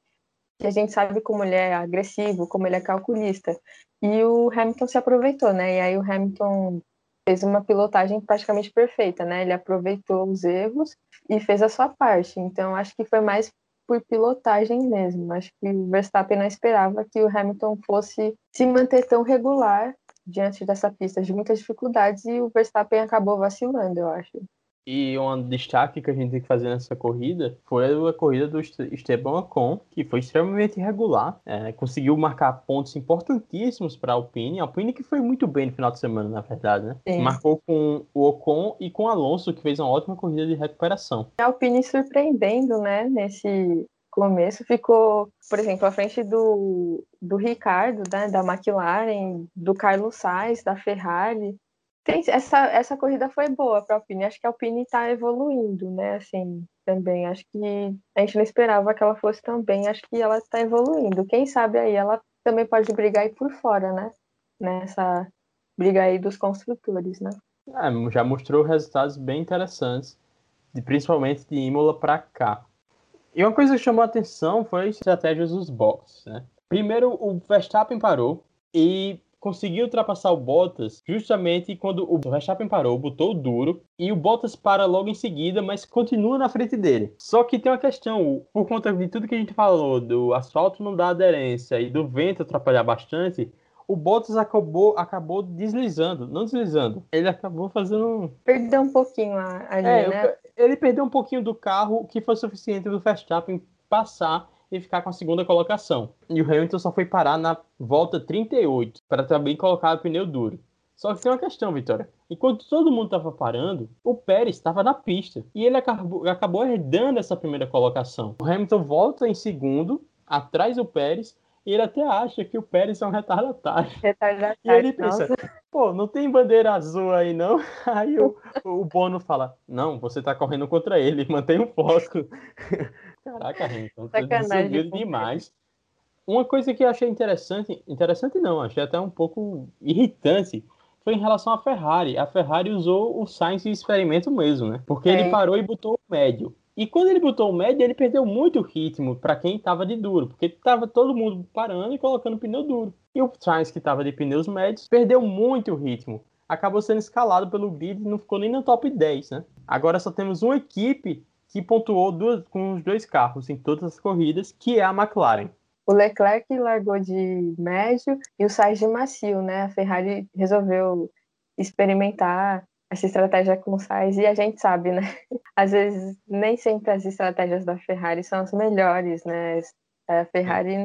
que a gente sabe como ele é agressivo, como ele é calculista. E o Hamilton se aproveitou, né? E aí o Hamilton fez uma pilotagem praticamente perfeita, né? Ele aproveitou os erros e fez a sua parte. Então, acho que foi mais por pilotagem mesmo. Acho que o Verstappen não esperava que o Hamilton fosse se manter tão regular diante dessa pista de muitas dificuldades e o Verstappen acabou vacilando, eu acho. E um destaque que a gente tem que fazer nessa corrida foi a corrida do Esteban Ocon, que foi extremamente irregular. É, conseguiu marcar pontos importantíssimos para a Alpine. A Alpine que foi muito bem no final de semana, na verdade, né? Sim. Marcou com o Ocon e com o Alonso, que fez uma ótima corrida de recuperação. A Alpine surpreendendo, né? Nesse começo ficou, por exemplo, à frente do, do Ricardo, né, da McLaren, do Carlos Sainz, da Ferrari. Tem, essa, essa corrida foi boa para a Alpine. Acho que a Alpine está evoluindo, né? Assim, também. Acho que a gente não esperava que ela fosse tão bem. Acho que ela está evoluindo. Quem sabe aí ela também pode brigar aí por fora, né? Nessa briga aí dos construtores, né? É, já mostrou resultados bem interessantes, de, principalmente de Imola para cá. E uma coisa que chamou a atenção foi as estratégias dos boxes, né? Primeiro, o Verstappen parou e conseguiu ultrapassar o Bottas justamente quando o Verstappen parou, botou duro e o Bottas para logo em seguida, mas continua na frente dele. Só que tem uma questão, por conta de tudo que a gente falou, do asfalto não dar aderência e do vento atrapalhar bastante, o Bottas acabou, acabou deslizando, não deslizando, ele acabou fazendo. Perdeu um pouquinho ali, é, né? Ele perdeu um pouquinho do carro que foi suficiente do Verstappen passar e ficar com a segunda colocação. E o Hamilton só foi parar na volta 38 para também colocar o pneu duro. Só que tem uma questão, Vitória. Enquanto todo mundo estava parando, o Pérez estava na pista e ele acabou, acabou herdando essa primeira colocação. O Hamilton volta em segundo, atrás do Pérez, e ele até acha que o Pérez é um retardatário. Retardatário. E ele pensa, nossa. pô, não tem bandeira azul aí não? [laughs] Aí o, o Bono fala, não, você tá correndo contra ele, [laughs] mantém o foco. Caraca, Hamilton, Sacanagem, demais. Uma coisa que eu achei interessante, interessante não, achei até um pouco irritante, foi em relação à Ferrari. A Ferrari usou o Sainz de experimento mesmo, né? Porque é. ele parou e botou o médio. E quando ele botou o médio, ele perdeu muito ritmo para quem estava de duro, porque estava todo mundo parando e colocando pneu duro. E o Sainz, que estava de pneus médios, perdeu muito ritmo. Acabou sendo escalado pelo grid e não ficou nem no top 10, né? Agora só temos uma equipe que pontuou duas, com os dois carros em todas as corridas, que é a McLaren. O Leclerc largou de médio e o Sainz de macio, né? A Ferrari resolveu experimentar essa estratégia com o Sainz e a gente sabe, né? [laughs] Às vezes nem sempre as estratégias da Ferrari são as melhores, né? A Ferrari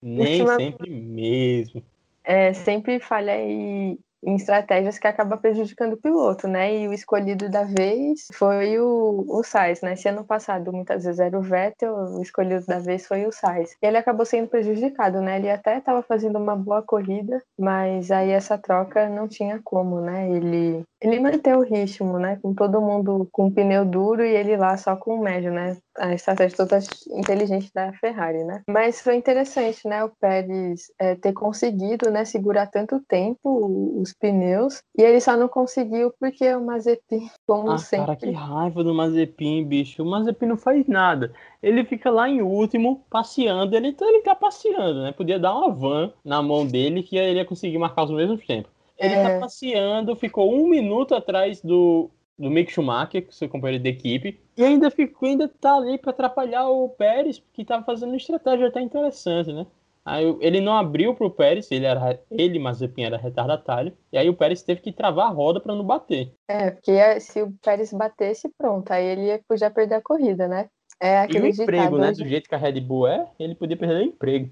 nem sempre mesmo. É, sempre falha e em estratégias que acaba prejudicando o piloto, né? E o escolhido da vez foi o, o Sainz, né? Se ano passado muitas vezes era o Vettel, o escolhido da vez foi o Sainz. E ele acabou sendo prejudicado, né? Ele até estava fazendo uma boa corrida, mas aí essa troca não tinha como, né? Ele ele manteve o ritmo, né? Com todo mundo com pneu duro e ele lá só com o médio, né? A estratégia toda inteligente da Ferrari, né? Mas foi interessante, né? O Pérez é, ter conseguido, né? Segurar tanto tempo os pneus e ele só não conseguiu porque o Mazepin, como ah, sempre. Cara, que raiva do Mazepin, bicho. O Mazepin não faz nada. Ele fica lá em último, passeando. Ele, ele tá passeando, né? Podia dar uma van na mão dele que ele ia conseguir marcar os mesmos tempos. Ele tá é... tá passeando, ficou um minuto atrás do, do Mick Schumacher, seu companheiro de equipe, e ainda ficou, ainda tá ali para atrapalhar o Pérez, que tava fazendo uma estratégia até interessante, né? Aí ele não abriu pro Pérez, ele era ele, Mazepin era retardatário, e aí o Pérez teve que travar a roda para não bater. É, porque se o Pérez batesse, pronto, aí ele podia perder a corrida, né? É E o aquele emprego, ditado, né? hoje- Do jeito que a Red Bull é, ele podia perder o emprego.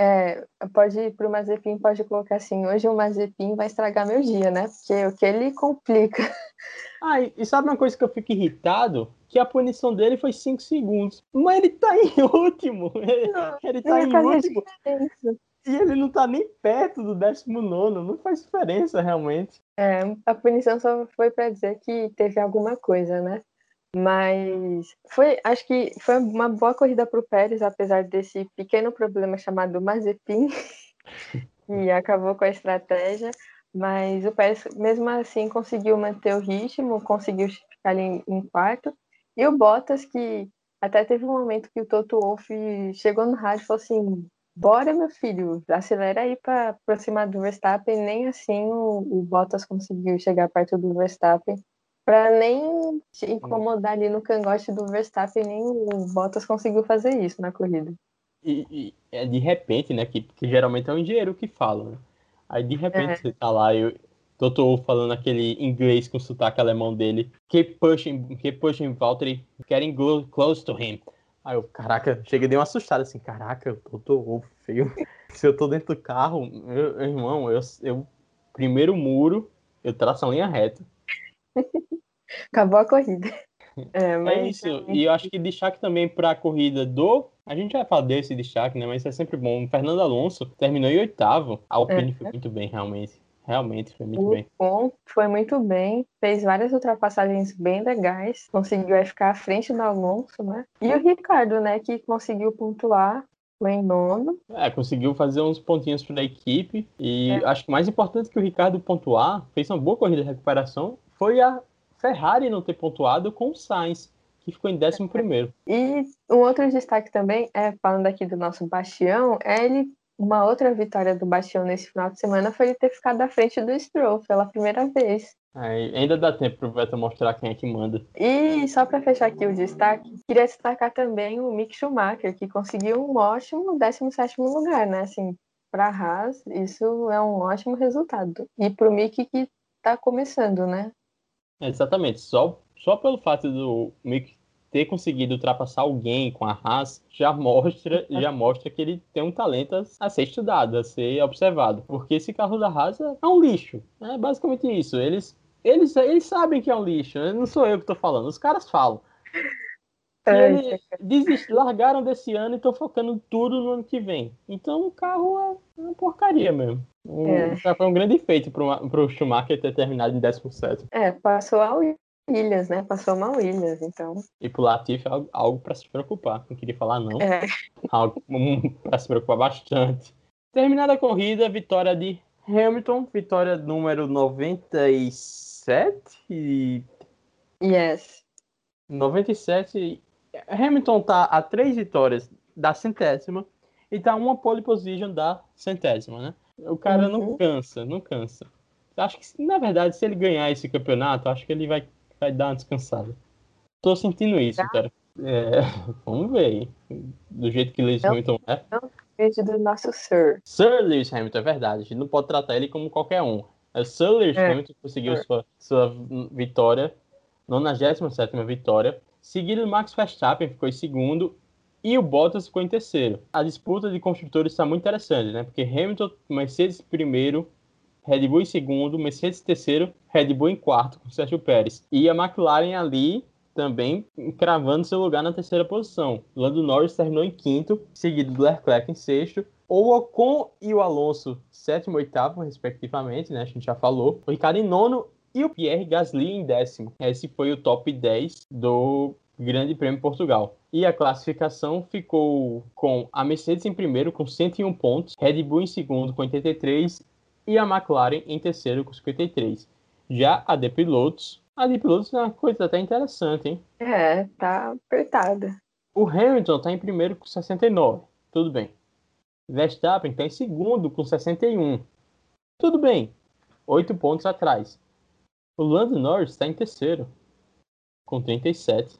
É, pode ir pro Mazepin, pode colocar assim, hoje o Mazepin vai estragar meu dia, né? Porque o que ele complica. [laughs] Ah, e, sabe uma coisa que eu fico irritado? Que a punição dele foi 5 segundos. Mas ele tá em [laughs] último. Ele, ele tá Não em último. diferença. E ele não tá nem perto do 19. Não faz diferença, realmente. É, a punição só foi para dizer que teve alguma coisa, né? Mas foi, acho que foi uma boa corrida para o Pérez, apesar desse pequeno problema chamado Mazepin, [laughs] que acabou com a estratégia. Mas o Pérez, mesmo assim, conseguiu manter o ritmo, conseguiu ficar ali em, quarto. E o Bottas, que até teve um momento que o Toto Wolff chegou no rádio e falou assim: Bora, meu filho, acelera aí para aproximar do Verstappen. Nem assim o, o Bottas conseguiu chegar perto do Verstappen. Para nem se incomodar ali no cangote do Verstappen, nem o Bottas conseguiu fazer isso na corrida. E, e é de repente, né? Que, que geralmente é o engenheiro que fala, né? Aí de repente É. você tá lá, eu. Dr. Wolff falando aquele inglês com sotaque alemão dele. Keep pushing, keep pushing Valtteri, getting close to him. Aí eu, caraca, cheguei dei uma assustada assim, caraca, eu tô Wolff, feio. [laughs] Se eu tô dentro do carro, meu irmão, eu, eu primeiro muro, eu traço a linha reta. [laughs] Acabou a corrida. [laughs] É, mas É isso. E eu acho que destaque também para a corrida do. A gente vai falar desse destaque, né? Mas é sempre bom. O Fernando Alonso terminou em oitavo. A Alpine É. foi muito bem, realmente. Realmente foi muito bem. Ocon foi muito bem, fez várias ultrapassagens bem legais, conseguiu ficar à frente do Alonso, né? E o Ricardo, né, que conseguiu pontuar, foi em nono. É, conseguiu fazer uns pontinhos para a equipe. E É. acho que mais importante que o Ricardo pontuar, fez uma boa corrida de recuperação, foi a Ferrari não ter pontuado com o Sainz, que ficou em décimo primeiro. E um outro destaque também, é falando aqui do nosso Bastião, é ele. Uma outra vitória do Bastião nesse final de semana foi ele ter ficado à frente do Stroll pela primeira vez. Aí, ainda dá tempo pro Vettel mostrar quem é que manda. E só para fechar aqui o destaque, queria destacar também o Mick Schumacher, que conseguiu um ótimo 17º lugar, né? Assim, para a Haas, isso é um ótimo resultado. E para o Mick que está começando, né? Exatamente. Só, só pelo fato do Mick ter conseguido ultrapassar alguém com a Haas já mostra, [laughs] já mostra que ele tem um talento a, ser estudado, a ser observado. Porque esse carro da Haas é um lixo. É basicamente isso. Eles, eles, eles sabem que é um lixo. Não sou eu que estou falando. Os caras falam. Ai, eles desist- largaram desse ano e estão focando tudo no ano que vem. Então o carro é uma porcaria mesmo. Um, É. Foi um grande feito para o Schumacher ter terminado em 17. É, passou a Williams, né? Passou uma Williams, então. E pro Latifi é algo, algo para se preocupar. Não queria falar, não. É. Algo [laughs] para se preocupar bastante. Terminada a corrida, vitória de Hamilton, vitória número 97 e Yes. 97. Hamilton tá a três vitórias da centésima e tá uma pole position da centésima, né? O cara não Uhum. cansa, não cansa. Acho que, na verdade, se ele ganhar esse campeonato, acho que ele vai, vai dar uma descansada. Tô sentindo isso, Tá. cara. É, [laughs] vamos ver. aí. Do jeito que Lewis Não. Hamilton é. Vídeo do nosso Sir. Sir Lewis Hamilton, é verdade. A gente não pode tratar ele como qualquer um. É Sir Lewis É. Hamilton que conseguiu Sir. sua, sua vitória, 97 vitória. Seguido Max Verstappen ficou em segundo e o Bottas ficou em terceiro. A disputa de construtores está muito interessante, né? Porque Hamilton, Mercedes primeiro, Red Bull em segundo, Mercedes terceiro, Red Bull em quarto com Sérgio Pérez. E a McLaren ali também cravando seu lugar na terceira posição. Lando Norris terminou em quinto, seguido do Leclerc em sexto. O Ocon e o Alonso, sétimo e oitavo, respectivamente, né? A gente já falou. O Ricardo em nono e o Pierre Gasly em décimo. Esse foi o top 10 do Grande Prêmio Portugal. E a classificação ficou com a Mercedes em primeiro com 101 pontos, Red Bull em segundo com 83 e a McLaren em terceiro com 53. Já a de pilotos, a de pilotos é uma coisa até interessante, hein? É, tá apertada. O Hamilton está em primeiro com 69, tudo bem. Verstappen está em segundo com 61, tudo bem, oito pontos atrás. O Lando Norris está em terceiro com 37.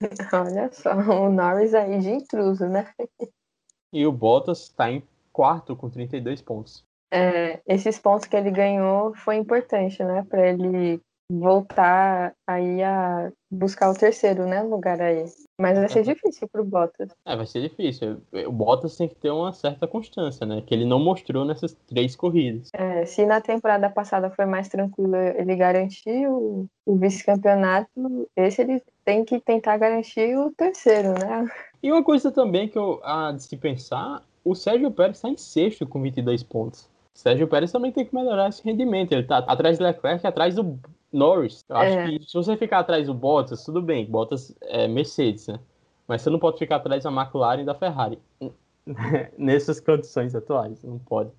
[laughs] Olha só, o Norris aí de intruso, né? E o Bottas está em quarto com 32 pontos. É, esses pontos que ele ganhou foi importante, né? Para ele voltar aí a buscar o terceiro, né, lugar aí. Mas vai ser difícil pro Bottas. É, vai ser difícil. O Bottas tem que ter uma certa constância, né? Que ele não mostrou nessas três corridas. É, se na temporada passada foi mais tranquilo, ele garantiu o vice-campeonato, esse ele tem que tentar garantir o terceiro, né? E uma coisa também que eu, há de se pensar, o Sérgio Pérez está em sexto com 22 pontos. Sérgio Pérez também tem que melhorar esse rendimento. Ele está atrás do Leclerc, atrás do Norris. Eu acho É. que se você ficar atrás do Bottas, tudo bem. Bottas é Mercedes, né? Mas você não pode ficar atrás da McLaren e da Ferrari. [laughs] Nessas condições atuais, não pode.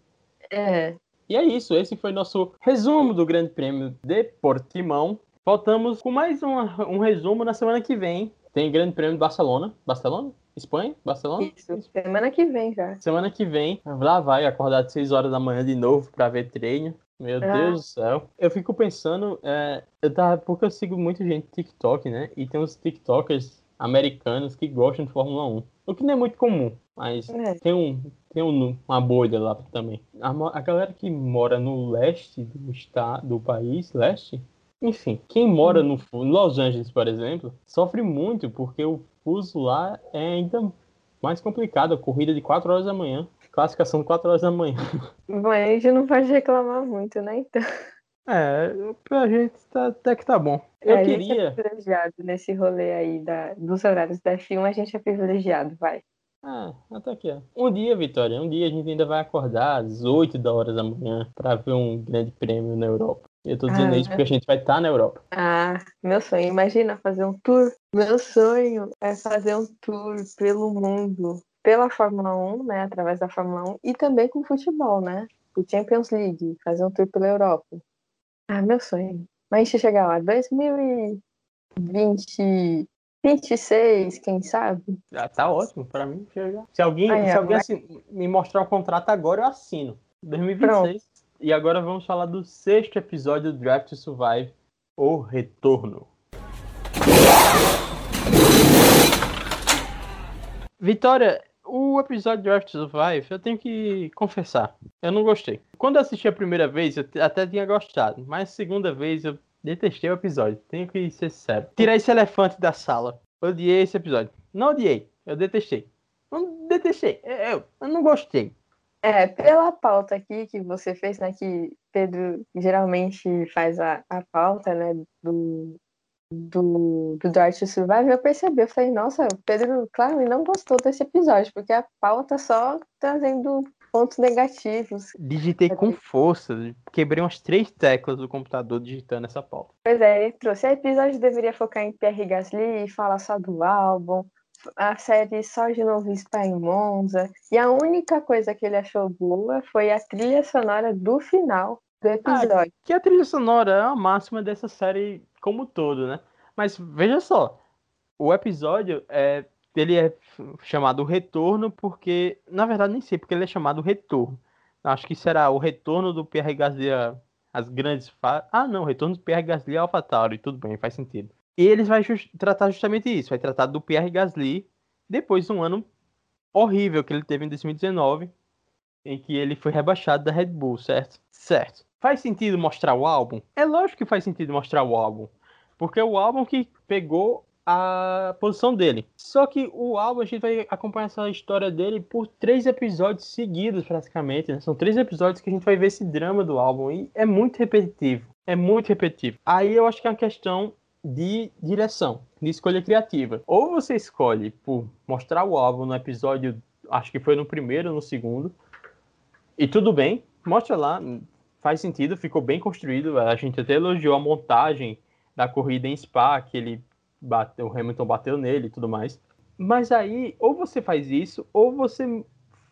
É, E é isso, esse foi nosso resumo do Grande Prêmio de Portimão. Voltamos com mais uma- um resumo na semana que vem. Tem Grande Prêmio de Barcelona. Barcelona? Espanha? Barcelona? isso. Semana que vem já. Semana que vem, lá vai acordar de 6 horas da manhã de novo pra ver treino. Meu Ah. Deus do céu. Eu fico pensando, é, eu tava, porque eu sigo muita gente no TikTok, né? E tem uns TikTokers americanos que gostam de Fórmula 1. O que não é muito comum, mas É. tem, um, tem um, uma bolha lá também. A, a galera que mora no leste do estado, do país, leste, enfim, quem mora no, fu- em Los Angeles, por exemplo, sofre muito porque o fuso lá é ainda mais complicado. A corrida de 4 horas da manhã, classificação de 4 horas da manhã. Bom, a gente não pode reclamar muito, né? Então, É, pra gente tá, até que tá bom. Eu É, a gente queria. é privilegiado nesse rolê aí da, dos horários da F1, a gente é privilegiado, vai. Ah, até que é. Um dia, Vitória, um dia a gente ainda vai acordar às 8 da hora da manhã pra ver um grande prêmio na Europa. Eu tô dizendo Ah, isso porque a gente vai estar na Europa. Ah, meu sonho, imagina fazer um tour. Meu sonho é fazer um tour pelo mundo, pela Fórmula 1, né? Através da Fórmula 1 e também com o futebol, né? O Champions League, fazer um tour pela Europa. Ah, meu sonho. Mas a gente chegar lá, 2020, 26, quem sabe? Ah, tá ótimo pra mim. já- Se alguém, Aí, se alguém assin- me mostrar o contrato agora, eu assino. 2026. E agora vamos falar do sexto episódio do Draft to Survive, O Retorno. Vitória, o episódio Draft to Survive, eu tenho que confessar, eu não gostei. Quando eu assisti a primeira vez, eu até tinha gostado, mas segunda vez eu detestei o episódio, tenho que ser sério. Tirar esse elefante da sala. Odiei esse episódio. Não odiei, eu detestei. Não detestei, eu, eu não gostei. É, pela pauta aqui que você fez, né? Que Pedro geralmente faz a, a pauta, né? Do, do, do to Survive, eu percebi, eu falei, nossa, o Pedro, claro, ele não gostou desse episódio, porque a pauta só trazendo pontos negativos. Digitei com força, quebrei umas três teclas do computador digitando essa pauta. Pois é, ele trouxe. O episódio deveria focar em Pierre Gasly, falar só do álbum, a série só de novo Spa em Monza. E a única coisa que ele achou boa foi a trilha sonora do final do episódio. Que a trilha sonora é a máxima dessa série como todo, né? Mas veja só, o episódio é ele é chamado Retorno porque, na verdade, nem sei porque ele é chamado Retorno. Acho que será o retorno do Pierre Gasly às grandes fa... Ah, não, retorno do Pierre Gasly ao AlphaTauri, tudo bem, faz sentido. E eles vai jus- tratar justamente isso, vai tratar do Pierre Gasly depois de um ano horrível que ele teve em 2019, em que ele foi rebaixado da Red Bull, certo? Certo. Faz sentido mostrar o álbum? É lógico que faz sentido mostrar o álbum, porque é o álbum que pegou a posição dele. Só que o álbum a gente vai acompanhar essa história dele por três episódios seguidos, praticamente. né? São três episódios que a gente vai ver esse drama do álbum e é muito repetitivo. É muito repetitivo. Aí eu acho que é uma questão de direção, de escolha criativa. Ou você escolhe por mostrar o álbum no episódio, acho que foi no primeiro no segundo, e tudo bem, mostra lá, faz sentido, ficou bem construído. A gente até elogiou a montagem da corrida em Spa, que ele bateu, o Hamilton bateu nele e tudo mais. Mas aí, ou você faz isso, ou você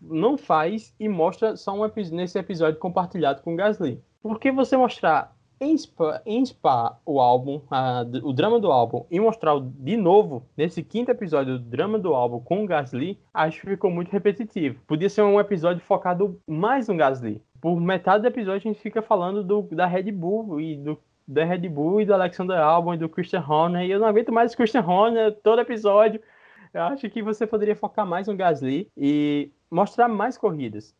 não faz e mostra só um epi- nesse episódio compartilhado com o Gasly. Porque você mostrar em Spa, em Spa o álbum, a- o drama do álbum, e mostrar de novo, nesse quinto episódio, o drama do álbum com o Gasly, acho que ficou muito repetitivo. Podia ser um episódio focado mais no Gasly. Por metade do episódio a gente fica falando do, da Red Bull e do da Red Bull e do Alexander Albon e do Christian Horner. E eu não aguento mais o Christian Horner todo episódio. Eu acho que você poderia focar mais no Gasly e mostrar mais corridas.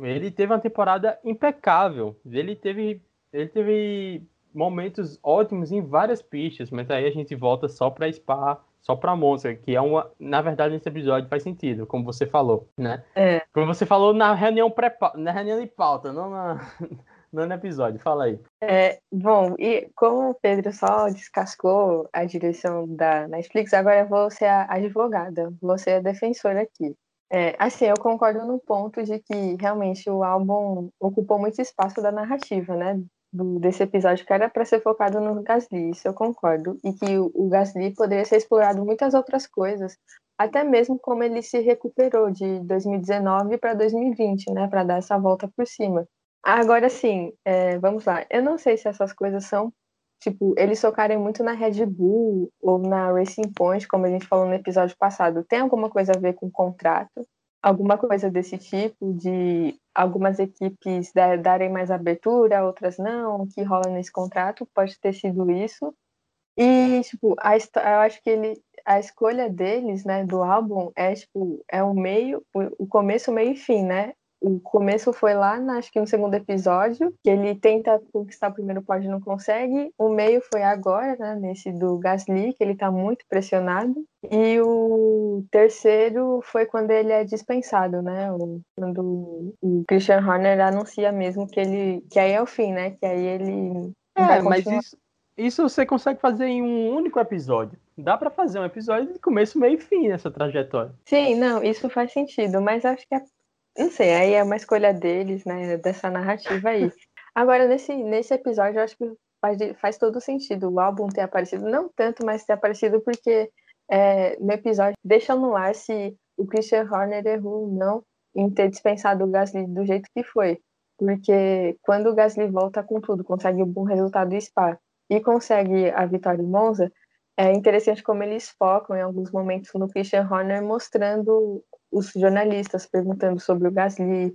Ele teve uma temporada impecável. Ele teve, ele teve momentos ótimos em várias pistas, mas aí a gente volta só para Spa, só para Monza, que é uma, na verdade nesse episódio faz sentido, como você falou, né? É. Como você falou na reunião pré na reunião de pauta, não na [laughs] não no episódio. Fala aí. É, bom, e como o Pedro só descascou a direção da Netflix, agora eu vou ser a advogada, vou ser a defensora aqui. É, assim, eu concordo no ponto de que realmente o álbum ocupou muito espaço da narrativa, né? Do, desse episódio que era para ser focado no Gasly, isso eu concordo. E que o, o Gasly poderia ser explorado muitas outras coisas, até mesmo como ele se recuperou de 2019 para 2020, né? Para dar essa volta por cima. Agora sim, é, vamos lá. Eu não sei se essas coisas são tipo, eles focarem muito na Red Bull ou na Racing Point, como a gente falou no episódio passado, tem alguma coisa a ver com contrato? Alguma coisa desse tipo, de algumas equipes darem mais abertura, outras não, o que rola nesse contrato, pode ter sido isso. E, tipo, a, eu acho que ele, a escolha deles, né, do álbum é, tipo, é o meio, o começo, meio e fim, né? O começo foi lá, na, acho que no segundo episódio, que ele tenta conquistar o primeiro pódio e não consegue. O meio foi agora, né, nesse do Gasly, que ele tá muito pressionado. E o terceiro foi quando ele é dispensado, né? Quando o Christian Horner anuncia mesmo que ele. que aí é o fim, né? Que aí ele. É, mas isso, isso você consegue fazer em um único episódio. Dá para fazer um episódio de começo, meio e fim nessa trajetória. Sim, não, isso faz sentido, mas acho que é não sei, aí é uma escolha deles, né? Dessa narrativa aí. Agora, nesse, nesse episódio, eu acho que faz, faz todo sentido o álbum ter aparecido. Não tanto, mas ter aparecido porque é, no episódio deixa no ar se o Christian Horner errou ou não em ter dispensado o Gasly do jeito que foi. Porque quando o Gasly volta com tudo, consegue um bom resultado em Spa e consegue a vitória em Monza, é interessante como eles focam em alguns momentos no Christian Horner mostrando os jornalistas perguntando sobre o Gasly,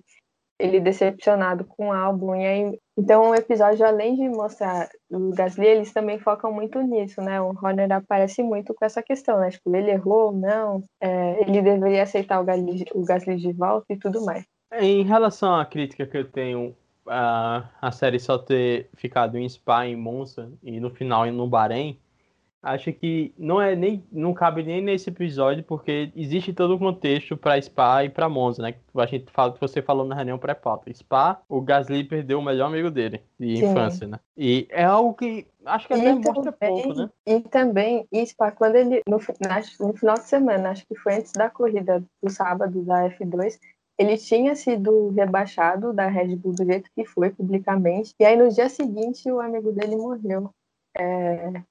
ele decepcionado com o álbum. E aí, então o episódio, além de mostrar o Gasly, eles também focam muito nisso, né? O Horner aparece muito com essa questão, né? Tipo, ele errou ou não, é, ele deveria aceitar o Gasly, o Gasly de volta e tudo mais. Em relação à crítica que eu tenho a, a série só ter ficado em Spa, em Monza e no final no Bahrein, acho que não é nem não cabe nem nesse episódio porque existe todo o contexto para Spa e para Monza, né? A gente fala que você falou na reunião pré-pauta. Spa, o Gasly perdeu o melhor amigo dele de Sim. infância, né? E é algo que acho que até mostra pouco, né? E também Spa quando ele no, no final de semana, acho que foi antes da corrida do sábado da F2, ele tinha sido rebaixado da Red Bull do jeito que foi publicamente. E aí no dia seguinte o amigo dele morreu. É,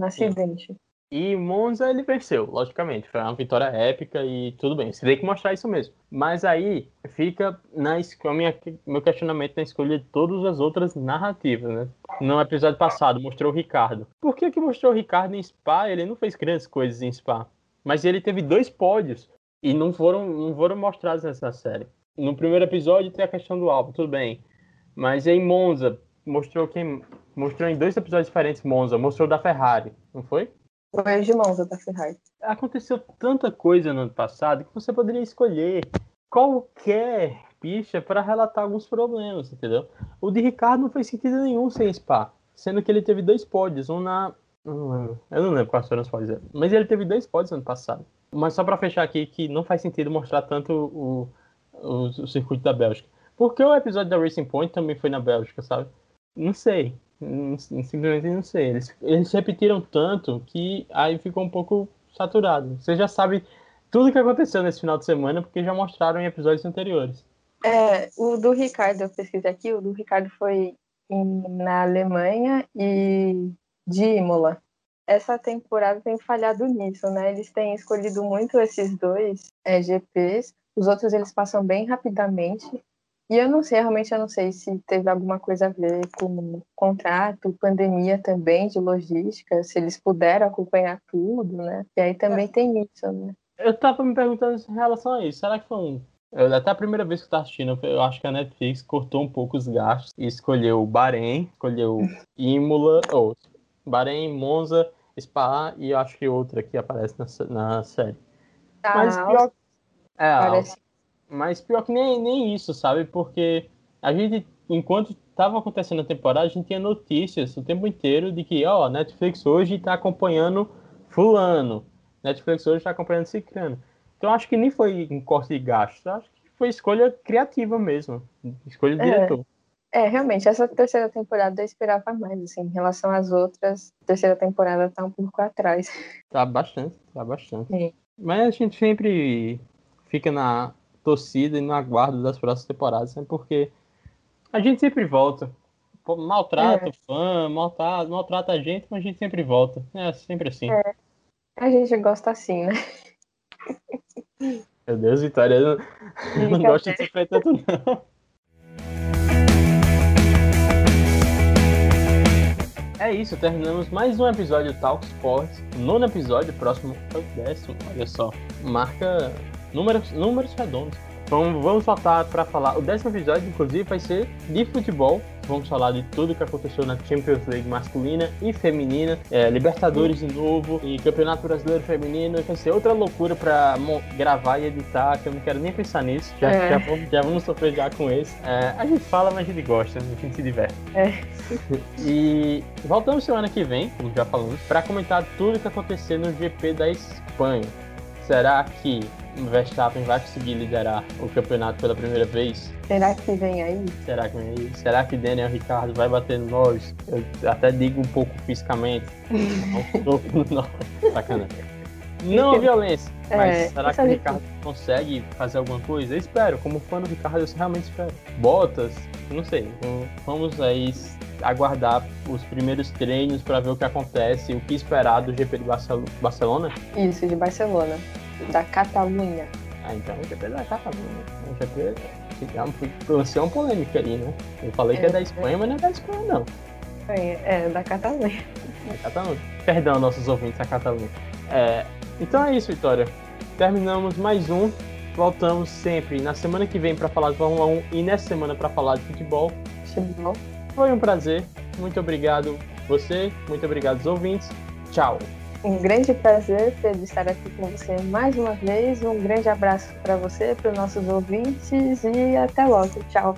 no acidente. E Monza ele venceu, logicamente. Foi uma vitória épica e tudo bem. Você tem que mostrar isso mesmo. Mas aí fica na minha, meu questionamento na escolha de todas as outras narrativas, né? No episódio passado mostrou o Ricardo. Por que, que mostrou o Ricardo em Spa? Ele não fez grandes coisas em Spa. Mas ele teve dois pódios e não foram, não foram mostrados nessa série. No primeiro episódio tem a questão do álbum, tudo bem. Mas em Monza mostrou quem mostrou em dois episódios diferentes Monza, mostrou da Ferrari, não foi? Foi de Monza da Ferrari. Aconteceu tanta coisa no ano passado que você poderia escolher qualquer pista para relatar alguns problemas, entendeu? O de Ricardo não fez sentido nenhum sem Spa, sendo que ele teve dois pódios, um na eu não lembro, eu não lembro quais foram os pódios, mas ele teve dois pódios no ano passado. Mas só para fechar aqui que não faz sentido mostrar tanto o, o, o circuito da Bélgica. Porque o episódio da Racing Point também foi na Bélgica, sabe? Não sei. Simplesmente não sei. Eles, eles repetiram tanto que aí ficou um pouco saturado. Você já sabe tudo que aconteceu nesse final de semana porque já mostraram em episódios anteriores. É, o do Ricardo, eu pesquisei aqui, o do Ricardo foi em, na Alemanha e de Imola. Essa temporada tem falhado nisso, né? Eles têm escolhido muito esses dois é, GPs. Os outros eles passam bem rapidamente. E eu não sei, realmente eu não sei se teve alguma coisa a ver com contrato, pandemia também, de logística, se eles puderam acompanhar tudo, né? E aí também é. tem isso, né? Eu tava me perguntando em relação a isso. Será que foi um. Eu, até a primeira vez que eu tava assistindo, eu acho que a Netflix cortou um pouco os gastos e escolheu Bahrein, escolheu [laughs] Imola, ou Bahrein, Monza, Spa e eu acho que outra que aparece na, na série. Ah, Mas pior. É, parece mas pior que nem, nem isso, sabe? Porque a gente, enquanto tava acontecendo a temporada, a gente tinha notícias o tempo inteiro de que, ó, Netflix hoje tá acompanhando fulano, Netflix hoje tá acompanhando ciclano. Então acho que nem foi um corte de gasto, acho que foi escolha criativa mesmo, escolha do É. diretor. É, realmente, essa terceira temporada eu esperava mais, assim, em relação às outras, a terceira temporada tá um pouco atrás. Tá bastante, tá bastante. Mas a gente sempre fica na torcida e no aguardo das próximas temporadas, né? Porque a gente sempre volta. Maltrata o fã, maltrata, maltrata a gente, mas a gente sempre volta. É sempre assim. A gente gosta assim, né? Meu Deus, Vitória, eu não, eu não gosto de sofrer tanto, não. É isso, terminamos mais um episódio do Talk Sports. Nono episódio, próximo é o décimo, olha só. Marca números, números redondos. Então vamos voltar para falar. O décimo episódio, inclusive, vai ser de futebol. Vamos falar de tudo que aconteceu na Champions League masculina e feminina, é, Libertadores de novo e Campeonato Brasileiro Feminino. Vai ser outra loucura para gravar e editar, que eu não quero nem pensar nisso. Já, É. já, vamos, já vamos sofrer já com esse. É, a gente fala, mas a gente gosta, a gente se diverte. É. [laughs] E voltamos semana que vem, como já falamos, para comentar tudo que aconteceu no GP da Espanha. Será que Verstappen vai conseguir liderar o campeonato pela primeira vez? Será que vem aí? Será que vem aí? Será que Daniel Ricciardo vai bater no Norris? Eu até digo um pouco fisicamente. [laughs] um. Sacanagem. [laughs] Não violência. Mas É, será que o Ricardo consegue fazer alguma coisa? Eu espero. Como fã do Ricardo, eu realmente espero. Bottas, não sei. Então, Vamos aí aguardar os primeiros treinos para ver o que acontece, o que esperar do GP de Barcel- Barcelona. Isso, de Barcelona, da Catalunha. Ah, então o GP da Catalunha. O GP lançou uma polêmica aí, né? Eu falei que é É, da Espanha, mas não é da Espanha, não. É, da Catalunha. É Catalunha. Perdão, nossos ouvintes da Catalunha. É, então é isso, Vitória. Terminamos mais um. Voltamos sempre na semana que vem para falar de Fórmula 1 e nessa semana para falar de futebol. Futebol. Foi um prazer. Muito obrigado você, muito obrigado aos ouvintes. Tchau. Um grande prazer de estar aqui com você mais uma vez. Um grande abraço para você, para os nossos ouvintes e até logo. Tchau.